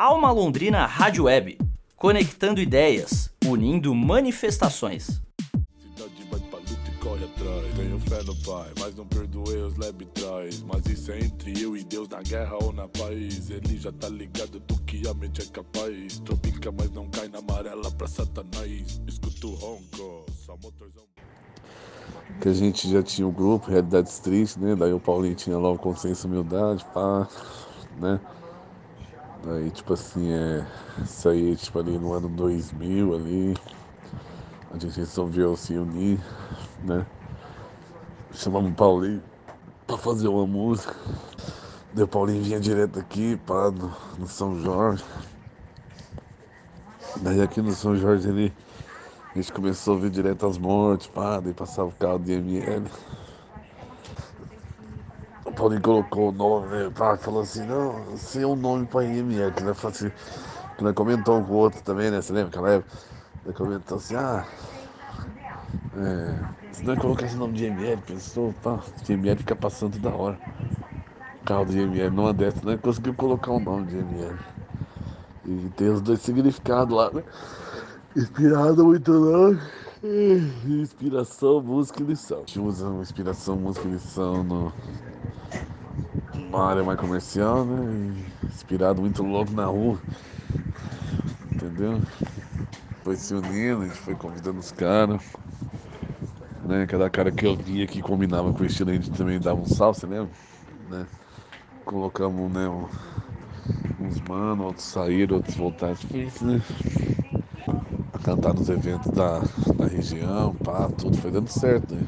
Alma Londrina Rádio Web, conectando ideias, unindo manifestações. Cidade vai pra luta e corre atrás. Tenho fé no pai, mas não perdoei os. Mas isso é entre eu e Deus na guerra ou na paz. Ele já tá ligado do que a mente é capaz. Tropica, mas não cai na amarela pra satanás. Escuto ronco, só motorzão. que a gente já tinha o grupo, Realidades Tristes, né? Daí o Paulinho tinha lá o Consciência e Humildade, pá, né? Daí, tipo assim, é, isso aí, tipo, ali no ano 2000, ali, a gente resolveu se unir, né? Chamamos o Paulinho pra fazer uma música. O Paulinho vinha direto aqui, pá, no, no São Jorge. Daí aqui no São Jorge ele a gente começou a ouvir direto as mortes, pá, daí passava o carro de ML. O Paulinho colocou o nome, pá, falou assim, não, sem um nome pra IML, que nós, assim, que nós comentou um com o outro também, né, você lembra aquela época? Ele comentou assim, ah, é, se nós colocar esse nome de IML, pensou, pá, de IML fica passando toda hora. O carro de IML, numa dessas, nós conseguimos colocar o nome de IML. E tem os dois significados lá, né? Inspirado muito não. Inspiração, música e lição. A gente usa inspiração, música e lição no, numa área mais comercial, né? E Inspirado muito louco na rua. Entendeu? Foi se unindo, a gente foi convidando os caras. Né? Cada cara que eu via que combinava com o estilo, a gente também dava um salve, você lembra? Né? Colocamos né, um- uns mano, outros saíram, outros voltaram. Isso, né? Cantar nos eventos da, da região, pá, tudo foi dando certo. Né?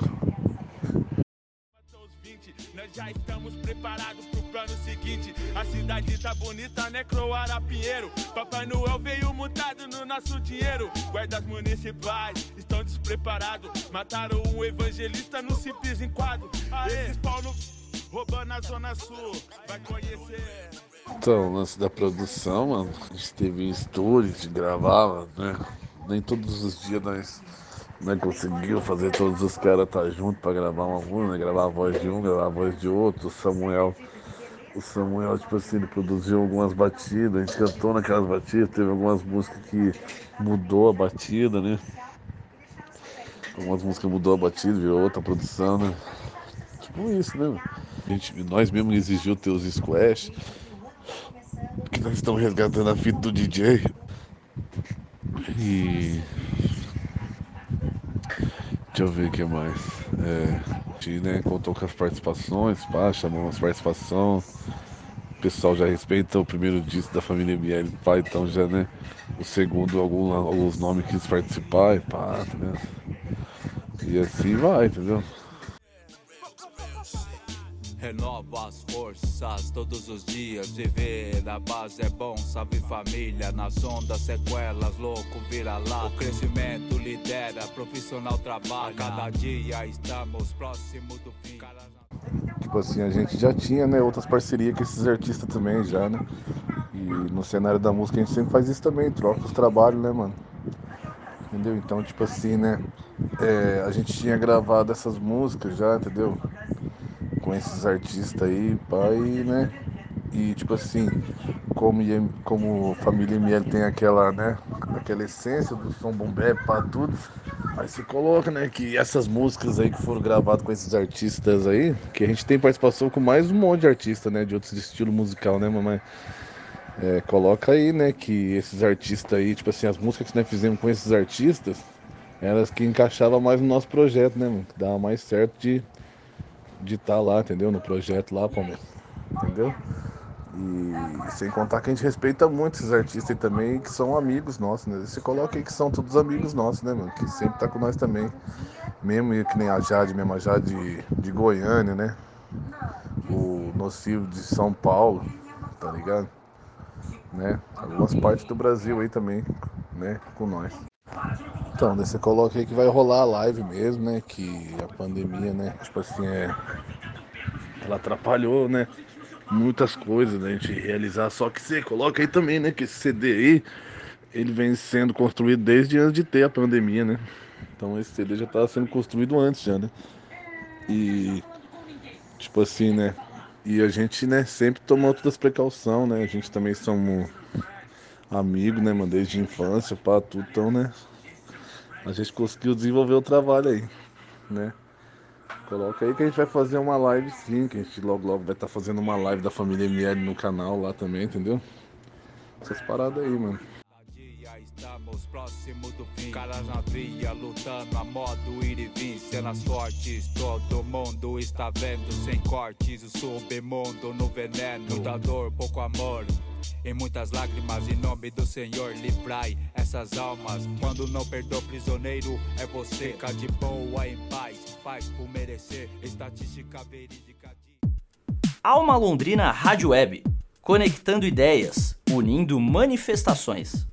Matou os 20, nós já estamos preparados pro plano seguinte. A cidade tá bonita, né, Croara Pinheiro? Papai Noel veio mutado no nosso dinheiro. Guardas municipais estão despreparados. Mataram um evangelista no simples enquadro. Esses Paulo roubando a Zona Sul. Vai conhecer. Então, o lance da produção, mano, a gente teve estúdio, a gente gravava, né? Nem todos os dias nós, nós conseguimos fazer todos os caras estar juntos pra gravar uma música, né? gravar a voz de um, gravar a voz de outro. O Samuel, o Samuel, tipo assim, ele produziu algumas batidas, a gente cantou naquelas batidas, teve algumas músicas que mudou a batida, né? Algumas músicas mudou a batida, virou outra produção, né? Tipo isso, né? A gente, nós mesmo exigiu ter os squash, que nós estamos resgatando a fita do DJ. E. Deixa eu ver o que mais. É, a gente né, contou com as participações, pá, chamou umas participações. O pessoal já respeita o primeiro disco da família ML, pá, então já, né? O segundo, algum, alguns nomes quis participar, e pá, entendeu? E assim vai, entendeu? Renova as forças todos os dias. Viver na base é bom, salve família. Nas ondas, sequelas, louco, vira lá. O crescimento lidera, profissional trabalha. Cada dia estamos próximos do fim. Tipo assim, a gente já tinha, né, outras parcerias com esses artistas também já, né? E no cenário da música a gente sempre faz isso também, troca os trabalhos, né, mano? Entendeu? Então, tipo assim, né? é, a gente tinha gravado essas músicas já, entendeu? Com esses artistas aí, pai, né? E tipo assim, como, como família ML tem aquela, né? Aquela essência do som bombé para tudo. Aí se coloca, né, que essas músicas aí que foram gravadas com esses artistas aí, que a gente tem participação com mais um monte de artistas, né, de outros estilos musical, né, mamãe? É, coloca aí, né, que esses artistas aí, tipo assim, as músicas que nós fizemos com esses artistas, elas que encaixavam mais no nosso projeto, né? Que dava mais certo de de estar lá, entendeu? No projeto lá, Palmeiras. Entendeu? E sem contar que a gente respeita muito esses artistas também, que são amigos nossos, né? Você coloca aí que são todos amigos nossos, né, mano? Que sempre tá com nós também. Mesmo que nem a Jade, mesmo a Jade de, de Goiânia, né? O Nocivo de São Paulo, tá ligado? Né? Algumas partes do Brasil aí também, né? Com nós. Então, você coloca aí que vai rolar a live mesmo, né? Que a pandemia, né? Tipo assim, é. Ela atrapalhou, né? Muitas coisas, né? A gente realizar. Só que você coloca aí também, né? Que esse CD aí, ele vem sendo construído desde antes de ter a pandemia, né? Então esse CD já estava sendo construído antes já, né? E. Tipo assim, né? E a gente, né, sempre toma todas as precauções, né? A gente também somos amigo, né, mano, desde a infância, pá, tudo, então, né, a gente conseguiu desenvolver o trabalho aí, né. Coloca aí que a gente vai fazer uma live sim, que a gente logo logo vai estar tá fazendo uma live da família ML no canal lá também, entendeu? Essas paradas aí, mano. Estamos próximos do fim. Caras na via, lutando a modo ir e vir. Cenas fortes, todo mundo está vendo. Sem cortes, o submundo no veneno. Muita dor, pouco amor. E muitas lágrimas, em nome do Senhor, livrai essas almas. Quando não perdoa prisioneiro, é você. Fica de boa, em paz, faz por merecer. Estatística verídica de. Alma Londrina Rádio Web. Conectando ideias, unindo manifestações.